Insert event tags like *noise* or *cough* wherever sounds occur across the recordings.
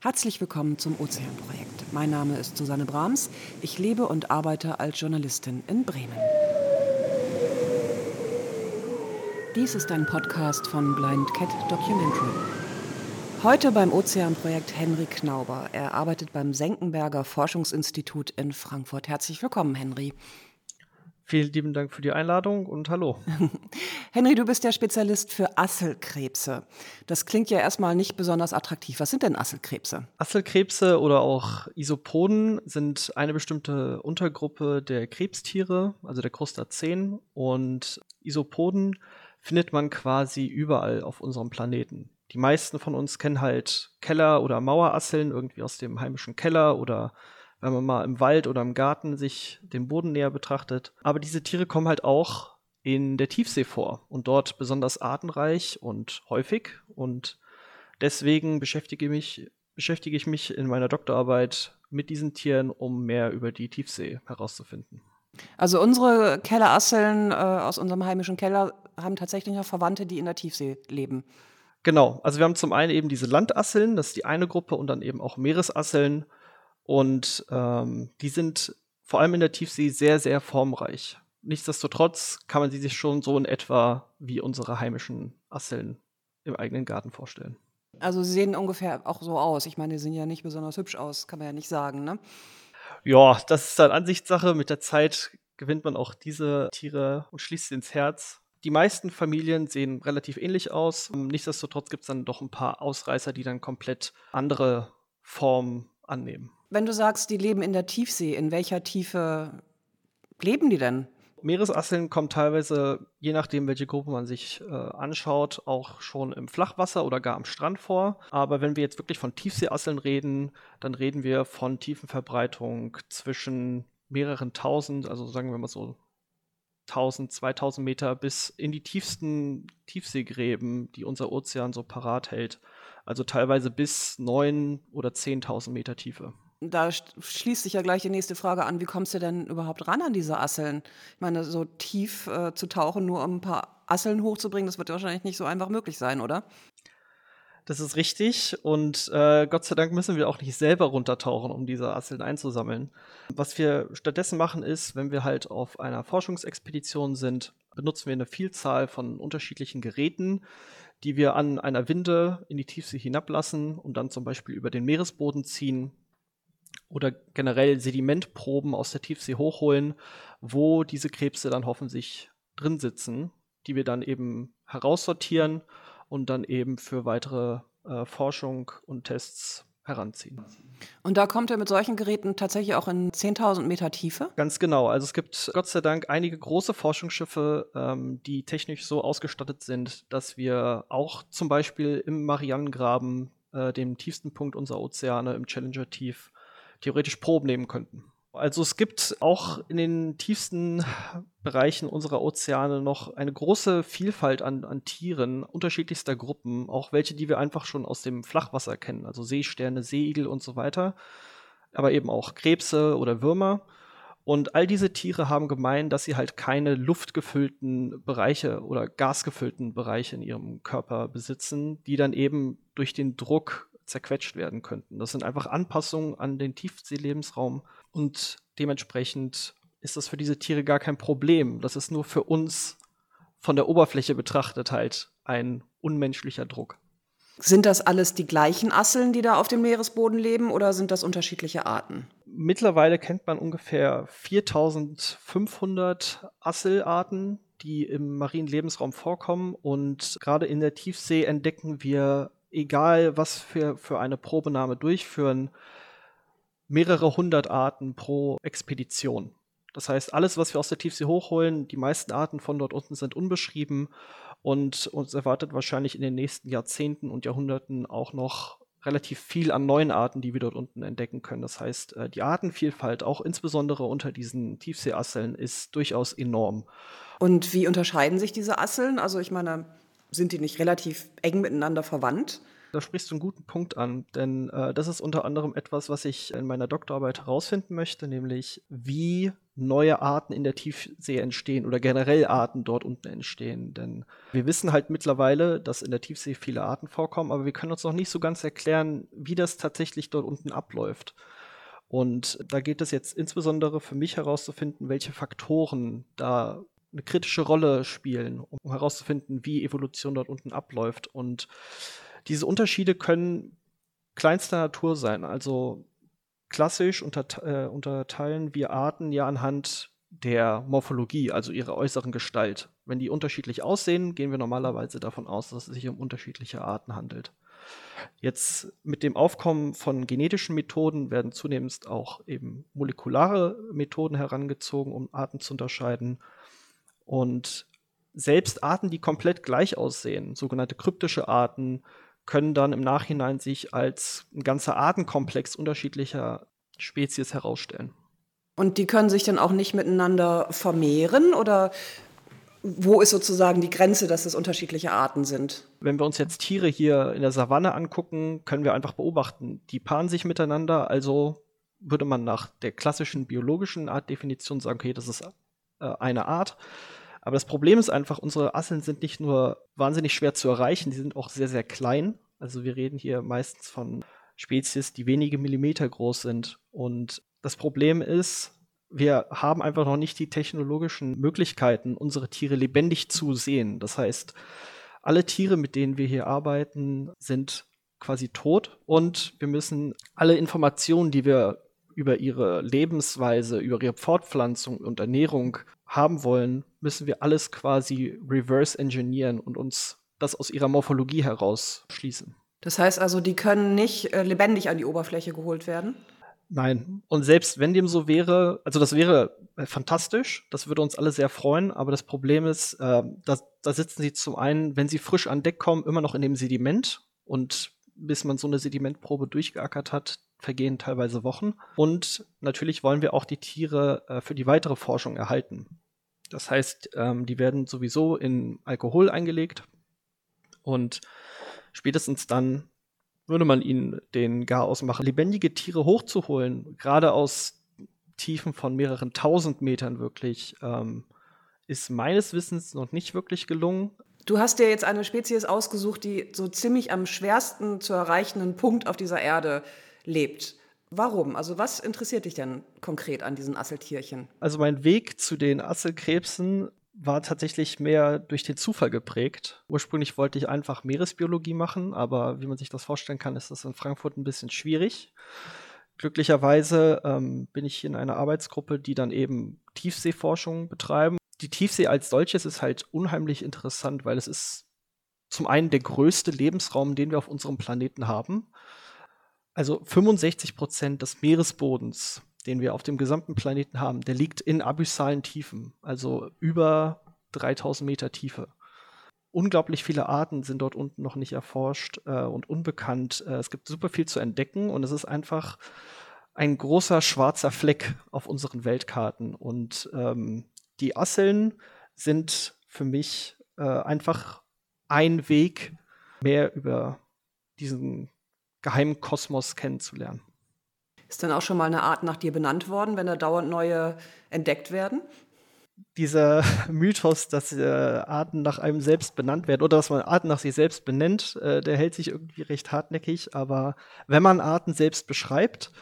Herzlich willkommen zum Ozeanprojekt. Mein Name ist Susanne Brahms. Ich lebe und arbeite als Journalistin in Bremen. Dies ist ein Podcast von Blind Cat Documentary. Heute beim Ozeanprojekt Henry Knauber. Er arbeitet beim Senckenberger Forschungsinstitut in Frankfurt. Herzlich willkommen, Henry. Vielen lieben Dank für die Einladung und hallo. *laughs* Henry, du bist der Spezialist für Asselkrebse. Das klingt ja erstmal nicht besonders attraktiv. Was sind denn Asselkrebse? Asselkrebse oder auch Isopoden sind eine bestimmte Untergruppe der Krebstiere, also der Krustazeen. Und Isopoden findet man quasi überall auf unserem Planeten. Die meisten von uns kennen halt Keller- oder Mauerasseln irgendwie aus dem heimischen Keller oder wenn man mal im Wald oder im Garten sich den Boden näher betrachtet. Aber diese Tiere kommen halt auch in der Tiefsee vor und dort besonders artenreich und häufig. Und deswegen beschäftige, mich, beschäftige ich mich in meiner Doktorarbeit mit diesen Tieren, um mehr über die Tiefsee herauszufinden. Also unsere Kellerasseln äh, aus unserem heimischen Keller haben tatsächlich noch Verwandte, die in der Tiefsee leben. Genau, also wir haben zum einen eben diese Landasseln, das ist die eine Gruppe, und dann eben auch Meeresasseln. Und ähm, die sind vor allem in der Tiefsee sehr, sehr formreich. Nichtsdestotrotz kann man sie sich schon so in etwa wie unsere heimischen Asseln im eigenen Garten vorstellen. Also sie sehen ungefähr auch so aus. Ich meine, die sehen ja nicht besonders hübsch aus, kann man ja nicht sagen, ne? Ja, das ist dann Ansichtssache. Mit der Zeit gewinnt man auch diese Tiere und schließt sie ins Herz. Die meisten Familien sehen relativ ähnlich aus. Nichtsdestotrotz gibt es dann doch ein paar Ausreißer, die dann komplett andere Formen annehmen. Wenn du sagst, die leben in der Tiefsee, in welcher Tiefe leben die denn? Meeresasseln kommen teilweise, je nachdem, welche Gruppe man sich äh, anschaut, auch schon im Flachwasser oder gar am Strand vor. Aber wenn wir jetzt wirklich von Tiefseeasseln reden, dann reden wir von Tiefenverbreitung zwischen mehreren tausend, also sagen wir mal so 1000, 2000 Meter bis in die tiefsten Tiefseegräben, die unser Ozean so parat hält. Also teilweise bis 9 oder 10.000 Meter Tiefe da schließt sich ja gleich die nächste Frage an, wie kommst du denn überhaupt ran an diese Asseln? Ich meine, so tief äh, zu tauchen, nur um ein paar Asseln hochzubringen, das wird wahrscheinlich nicht so einfach möglich sein, oder? Das ist richtig und äh, Gott sei Dank müssen wir auch nicht selber runtertauchen, um diese Asseln einzusammeln. Was wir stattdessen machen ist, wenn wir halt auf einer Forschungsexpedition sind, benutzen wir eine Vielzahl von unterschiedlichen Geräten, die wir an einer Winde in die Tiefsee hinablassen und dann zum Beispiel über den Meeresboden ziehen oder generell Sedimentproben aus der Tiefsee hochholen, wo diese Krebse dann hoffentlich drin sitzen, die wir dann eben heraussortieren und dann eben für weitere äh, Forschung und Tests heranziehen. Und da kommt er mit solchen Geräten tatsächlich auch in 10.000 Meter Tiefe? Ganz genau. Also es gibt Gott sei Dank einige große Forschungsschiffe, ähm, die technisch so ausgestattet sind, dass wir auch zum Beispiel im Marianengraben, äh, dem tiefsten Punkt unserer Ozeane, im Challenger-Tief, theoretisch Proben nehmen könnten. Also es gibt auch in den tiefsten Bereichen unserer Ozeane noch eine große Vielfalt an, an Tieren unterschiedlichster Gruppen, auch welche, die wir einfach schon aus dem Flachwasser kennen, also Seesterne, Seeigel und so weiter, aber eben auch Krebse oder Würmer. Und all diese Tiere haben gemein, dass sie halt keine luftgefüllten Bereiche oder gasgefüllten Bereiche in ihrem Körper besitzen, die dann eben durch den Druck zerquetscht werden könnten. Das sind einfach Anpassungen an den Tiefseelebensraum und dementsprechend ist das für diese Tiere gar kein Problem. Das ist nur für uns von der Oberfläche betrachtet halt ein unmenschlicher Druck. Sind das alles die gleichen Asseln, die da auf dem Meeresboden leben, oder sind das unterschiedliche Arten? Mittlerweile kennt man ungefähr 4500 Asselarten, die im marinen Lebensraum vorkommen. Und gerade in der Tiefsee entdecken wir egal was wir für eine Probenahme durchführen, mehrere hundert Arten pro Expedition. Das heißt, alles, was wir aus der Tiefsee hochholen, die meisten Arten von dort unten sind unbeschrieben und uns erwartet wahrscheinlich in den nächsten Jahrzehnten und Jahrhunderten auch noch relativ viel an neuen Arten, die wir dort unten entdecken können. Das heißt, äh, die Artenvielfalt, auch insbesondere unter diesen Tiefseeasseln, ist durchaus enorm. Und wie unterscheiden sich diese Asseln? Also ich meine, sind die nicht relativ eng miteinander verwandt? Da sprichst du einen guten Punkt an, denn äh, das ist unter anderem etwas, was ich in meiner Doktorarbeit herausfinden möchte, nämlich wie neue Arten in der Tiefsee entstehen oder generell Arten dort unten entstehen. Denn wir wissen halt mittlerweile, dass in der Tiefsee viele Arten vorkommen, aber wir können uns noch nicht so ganz erklären, wie das tatsächlich dort unten abläuft. Und da geht es jetzt insbesondere für mich herauszufinden, welche Faktoren da eine kritische Rolle spielen, um herauszufinden, wie Evolution dort unten abläuft. Und diese Unterschiede können kleinster Natur sein. Also klassisch unterte äh, unterteilen wir Arten ja anhand der Morphologie, also ihrer äußeren Gestalt. Wenn die unterschiedlich aussehen, gehen wir normalerweise davon aus, dass es sich um unterschiedliche Arten handelt. Jetzt mit dem Aufkommen von genetischen Methoden werden zunehmend auch eben molekulare Methoden herangezogen, um Arten zu unterscheiden. Und selbst Arten, die komplett gleich aussehen, sogenannte kryptische Arten, können dann im Nachhinein sich als ein ganzer Artenkomplex unterschiedlicher Spezies herausstellen. Und die können sich dann auch nicht miteinander vermehren oder wo ist sozusagen die Grenze, dass es unterschiedliche Arten sind? Wenn wir uns jetzt Tiere hier in der Savanne angucken, können wir einfach beobachten, die paaren sich miteinander, also würde man nach der klassischen biologischen Artdefinition sagen, okay, das ist äh, eine Art. Aber das Problem ist einfach, unsere Asseln sind nicht nur wahnsinnig schwer zu erreichen, die sind auch sehr, sehr klein. Also wir reden hier meistens von Spezies, die wenige Millimeter groß sind. Und das Problem ist, wir haben einfach noch nicht die technologischen Möglichkeiten, unsere Tiere lebendig zu sehen. Das heißt, alle Tiere, mit denen wir hier arbeiten, sind quasi tot und wir müssen alle Informationen, die wir über ihre Lebensweise, über ihre Fortpflanzung und Ernährung haben wollen, müssen wir alles quasi reverse engineeren und uns das aus ihrer Morphologie heraus schließen. Das heißt also, die können nicht äh, lebendig an die Oberfläche geholt werden? Nein. Und selbst wenn dem so wäre, also das wäre äh, fantastisch, das würde uns alle sehr freuen, aber das Problem ist, äh, da, da sitzen sie zum einen, wenn sie frisch an Deck kommen, immer noch in dem Sediment und bis man so eine Sedimentprobe durchgeackert hat, vergehen teilweise Wochen. Und natürlich wollen wir auch die Tiere äh, für die weitere Forschung erhalten. Das heißt, ähm, die werden sowieso in Alkohol eingelegt und spätestens dann würde man ihnen den gar ausmachen. Lebendige Tiere hochzuholen, gerade aus Tiefen von mehreren tausend Metern wirklich, ähm, ist meines Wissens noch nicht wirklich gelungen. Du hast dir jetzt eine Spezies ausgesucht, die so ziemlich am schwersten zu erreichenden Punkt auf dieser Erde lebt. Warum? Also was interessiert dich denn konkret an diesen Asseltierchen? Also mein Weg zu den Asselkrebsen war tatsächlich mehr durch den Zufall geprägt. Ursprünglich wollte ich einfach Meeresbiologie machen, aber wie man sich das vorstellen kann, ist das in Frankfurt ein bisschen schwierig. Glücklicherweise ähm, bin ich in einer Arbeitsgruppe, die dann eben Tiefseeforschung betreiben. Die Tiefsee als solches ist halt unheimlich interessant, weil es ist zum einen der größte Lebensraum, den wir auf unserem Planeten haben. Also 65 Prozent des Meeresbodens, den wir auf dem gesamten Planeten haben, der liegt in abyssalen Tiefen, also über 3000 Meter Tiefe. Unglaublich viele Arten sind dort unten noch nicht erforscht äh, und unbekannt. Äh, es gibt super viel zu entdecken und es ist einfach ein großer schwarzer Fleck auf unseren Weltkarten. Und ähm, die Asseln sind für mich äh, einfach ein Weg, mehr über diesen geheimen Kosmos kennenzulernen. Ist dann auch schon mal eine Art nach dir benannt worden, wenn da dauernd neue entdeckt werden? Dieser *laughs* Mythos, dass äh, Arten nach einem selbst benannt werden oder dass man Arten nach sich selbst benennt, äh, der hält sich irgendwie recht hartnäckig. Aber wenn man Arten selbst beschreibt,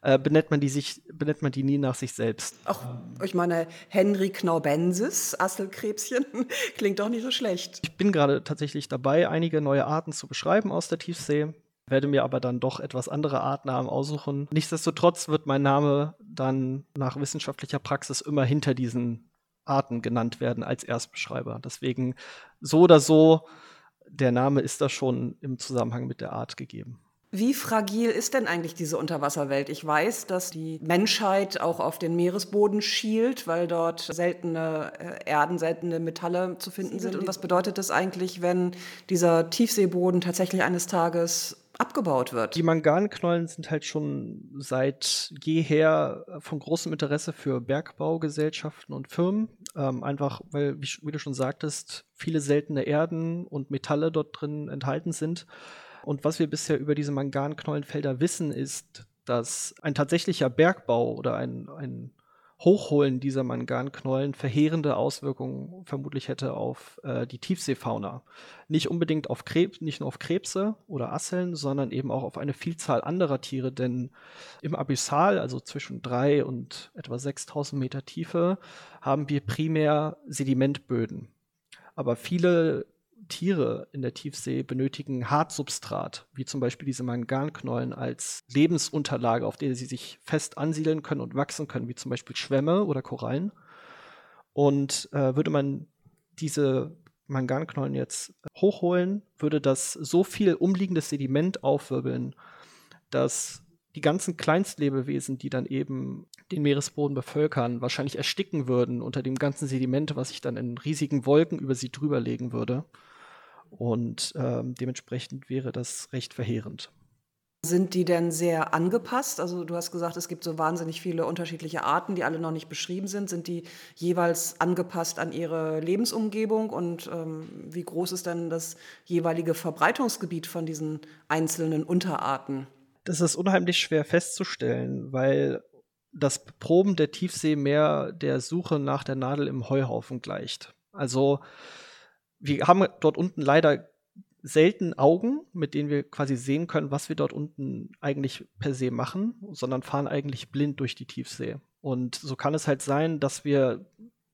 äh, benennt man die sich, benennt man die nie nach sich selbst. Auch, ich meine, Henry Knaubensis, Asselkrebschen, *laughs* klingt doch nicht so schlecht. Ich bin gerade tatsächlich dabei, einige neue Arten zu beschreiben aus der Tiefsee werde mir aber dann doch etwas andere Artnamen aussuchen. Nichtsdestotrotz wird mein Name dann nach wissenschaftlicher Praxis immer hinter diesen Arten genannt werden als Erstbeschreiber. Deswegen so oder so, der Name ist da schon im Zusammenhang mit der Art gegeben. Wie fragil ist denn eigentlich diese Unterwasserwelt? Ich weiß, dass die Menschheit auch auf den Meeresboden schielt, weil dort seltene äh, Erden, seltene Metalle zu finden sind. Und was bedeutet das eigentlich, wenn dieser Tiefseeboden tatsächlich eines Tages abgebaut wird. Die Manganknollen sind halt schon seit jeher von großem Interesse für Bergbaugesellschaften und Firmen. Ähm, einfach, weil, wie, wie, du schon sagtest, viele seltene Erden und Metalle dort drin enthalten sind. Und was wir bisher über diese Manganknollenfelder wissen, ist, dass ein tatsächlicher Bergbau oder ein, ein Hochholen dieser Manganknollen verheerende Auswirkungen vermutlich hätte auf äh, die Tiefseefauna. Nicht unbedingt auf Krebs, nicht nur auf Krebse oder Asseln, sondern eben auch auf eine Vielzahl anderer Tiere, denn im Abyssal, also zwischen drei und etwa 6000 Meter Tiefe, haben wir primär Sedimentböden. Aber viele Tiere in der Tiefsee benötigen Hartsubstrat, wie zum Beispiel diese Manganknollen als Lebensunterlage, auf der sie sich fest ansiedeln können und wachsen können, wie zum Beispiel Schwämme oder Korallen. Und äh, würde man diese Manganknollen jetzt hochholen, würde das so viel umliegendes Sediment aufwirbeln, dass die ganzen Kleinstlebewesen, die dann eben den Meeresboden bevölkern, wahrscheinlich ersticken würden unter dem ganzen Sediment, was sich dann in riesigen Wolken über sie drüber legen würde. Und ähm, dementsprechend wäre das recht verheerend. Sind die denn sehr angepasst? Also du hast gesagt, es gibt so wahnsinnig viele unterschiedliche Arten, die alle noch nicht beschrieben sind. Sind die jeweils angepasst an ihre Lebensumgebung? Und ähm, wie groß ist denn das jeweilige Verbreitungsgebiet von diesen einzelnen Unterarten? Das ist unheimlich schwer festzustellen, weil das Proben der Tiefsee mehr der Suche nach der Nadel im Heuhaufen gleicht. Also wir haben dort unten leider selten Augen, mit denen wir quasi sehen können, was wir dort unten eigentlich per se machen, sondern fahren eigentlich blind durch die Tiefsee. Und so kann es halt sein, dass wir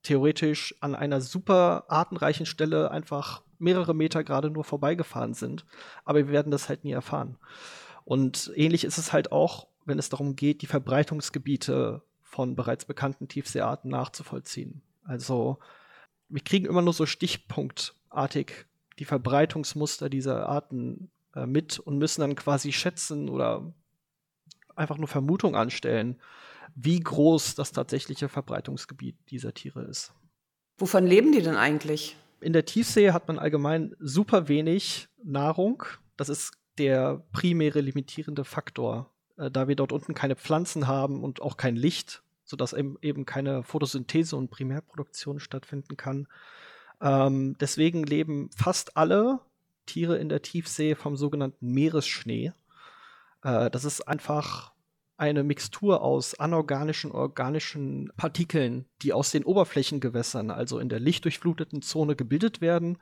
theoretisch an einer super artenreichen Stelle einfach mehrere Meter gerade nur vorbeigefahren sind, aber wir werden das halt nie erfahren. Und ähnlich ist es halt auch, wenn es darum geht, die Verbreitungsgebiete von bereits bekannten Tiefseearten nachzuvollziehen. Also wir kriegen immer nur so Stichpunkt artig die Verbreitungsmuster dieser Arten äh, mit und müssen dann quasi schätzen oder einfach nur Vermutung anstellen, wie groß das tatsächliche Verbreitungsgebiet dieser Tiere ist. Wovon leben die denn eigentlich? In der Tiefsee hat man allgemein super wenig Nahrung. Das ist der primäre limitierende Faktor, äh, da wir dort unten keine Pflanzen haben und auch kein Licht, sodass eben keine Photosynthese und Primärproduktion stattfinden kann ähm, deswegen leben fast alle Tiere in der Tiefsee vom sogenannten Meeresschnee. Äh, das ist einfach eine Mixtur aus anorganischen, organischen Partikeln, die aus den Oberflächengewässern, also in der lichtdurchfluteten Zone, gebildet werden.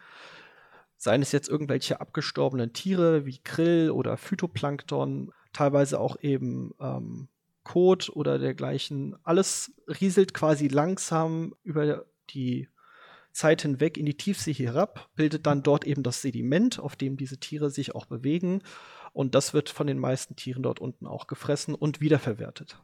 Seien es jetzt irgendwelche abgestorbenen Tiere wie Krill oder Phytoplankton, teilweise auch eben ähm, Kot oder dergleichen. Alles rieselt quasi langsam über die Zeit hinweg in die Tiefsee herab, bildet dann dort eben das Sediment, auf dem diese Tiere sich auch bewegen. Und das wird von den meisten Tieren dort unten auch gefressen und wiederverwertet.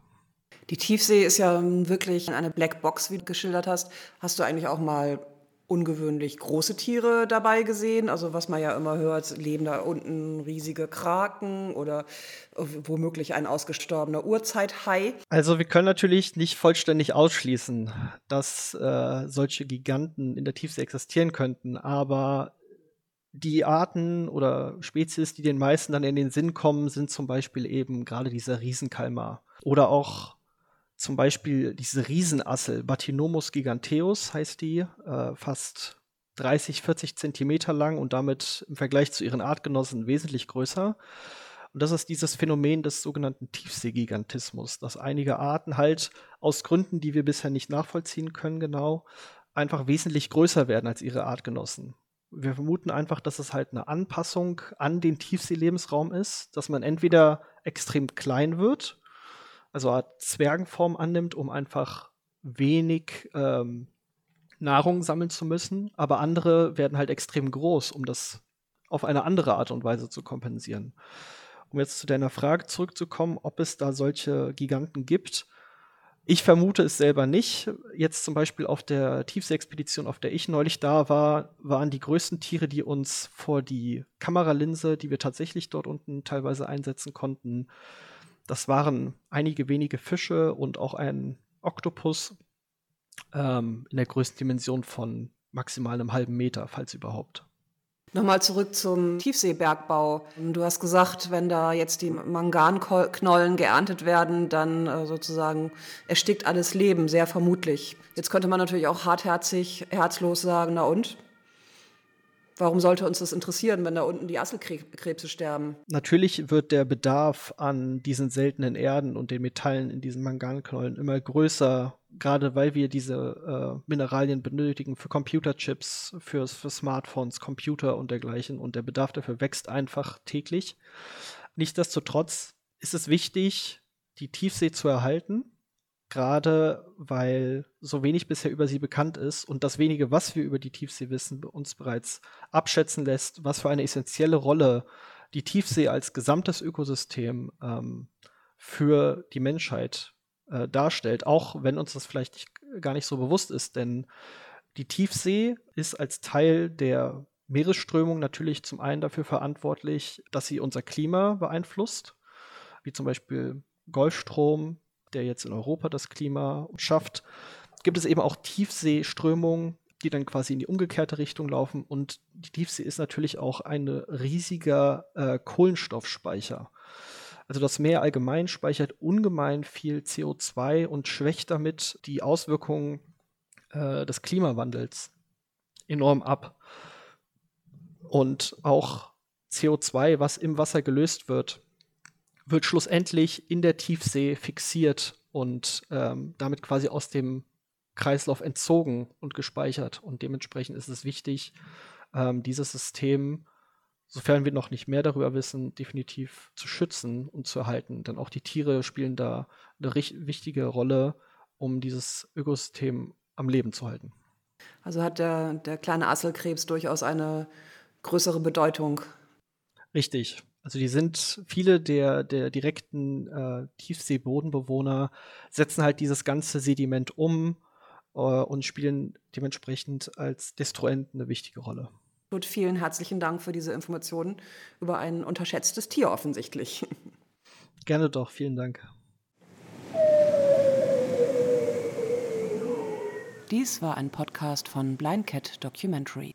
Die Tiefsee ist ja wirklich eine Blackbox, wie du geschildert hast. Hast du eigentlich auch mal ungewöhnlich große Tiere dabei gesehen. Also was man ja immer hört, leben da unten riesige Kraken oder womöglich ein ausgestorbener Urzeithai. Also wir können natürlich nicht vollständig ausschließen, dass äh, solche Giganten in der Tiefsee existieren könnten, aber die Arten oder Spezies, die den meisten dann in den Sinn kommen, sind zum Beispiel eben gerade dieser Riesenkalmar oder auch zum Beispiel diese Riesenassel, Batinomus giganteus heißt die, äh, fast 30, 40 Zentimeter lang und damit im Vergleich zu ihren Artgenossen wesentlich größer. Und das ist dieses Phänomen des sogenannten Tiefseegigantismus, dass einige Arten halt aus Gründen, die wir bisher nicht nachvollziehen können, genau, einfach wesentlich größer werden als ihre Artgenossen. Wir vermuten einfach, dass es halt eine Anpassung an den Tiefseelebensraum ist, dass man entweder extrem klein wird also Art Zwergenform annimmt, um einfach wenig ähm, Nahrung sammeln zu müssen. Aber andere werden halt extrem groß, um das auf eine andere Art und Weise zu kompensieren. Um jetzt zu deiner Frage zurückzukommen, ob es da solche Giganten gibt. Ich vermute es selber nicht. Jetzt zum Beispiel auf der Tiefsee-Expedition, auf der ich neulich da war, waren die größten Tiere, die uns vor die Kameralinse, die wir tatsächlich dort unten teilweise einsetzen konnten, das waren einige wenige Fische und auch ein Oktopus ähm, in der größten Dimension von maximal einem halben Meter, falls überhaupt. Nochmal zurück zum Tiefseebergbau. Du hast gesagt, wenn da jetzt die Manganknollen geerntet werden, dann äh, sozusagen erstickt alles Leben, sehr vermutlich. Jetzt könnte man natürlich auch hartherzig, herzlos sagen, na und? Warum sollte uns das interessieren, wenn da unten die Asselkrebse sterben? Natürlich wird der Bedarf an diesen seltenen Erden und den Metallen in diesen Manganknollen immer größer, gerade weil wir diese äh, Mineralien benötigen für Computerchips, für, für Smartphones, Computer und dergleichen. Und der Bedarf dafür wächst einfach täglich. Nichtsdestotrotz ist es wichtig, die Tiefsee zu erhalten gerade weil so wenig bisher über sie bekannt ist und das wenige, was wir über die Tiefsee wissen, uns bereits abschätzen lässt, was für eine essentielle Rolle die Tiefsee als gesamtes Ökosystem ähm, für die Menschheit äh, darstellt, auch wenn uns das vielleicht nicht, gar nicht so bewusst ist, denn die Tiefsee ist als Teil der Meeresströmung natürlich zum einen dafür verantwortlich, dass sie unser Klima beeinflusst, wie zum Beispiel Golfstrom, der jetzt in Europa das Klima schafft, gibt es eben auch Tiefseeströmungen, die dann quasi in die umgekehrte Richtung laufen. Und die Tiefsee ist natürlich auch ein riesiger äh, Kohlenstoffspeicher. Also das Meer allgemein speichert ungemein viel CO2 und schwächt damit die Auswirkungen äh, des Klimawandels enorm ab. Und auch CO2, was im Wasser gelöst wird, wird schlussendlich in der Tiefsee fixiert und ähm, damit quasi aus dem Kreislauf entzogen und gespeichert. Und dementsprechend ist es wichtig, ähm, dieses System, sofern wir noch nicht mehr darüber wissen, definitiv zu schützen und zu erhalten. Denn auch die Tiere spielen da eine wichtige Rolle, um dieses Ökosystem am Leben zu halten. Also hat der, der kleine Asselkrebs durchaus eine größere Bedeutung. Richtig. Also die sind viele der, der direkten äh, Tiefseebodenbewohner setzen halt dieses ganze Sediment um äh, und spielen dementsprechend als Destruent eine wichtige Rolle. Gut, vielen herzlichen Dank für diese Informationen über ein unterschätztes Tier offensichtlich. *laughs* Gerne doch, vielen Dank. Dies war ein Podcast von Blind Cat Documentary.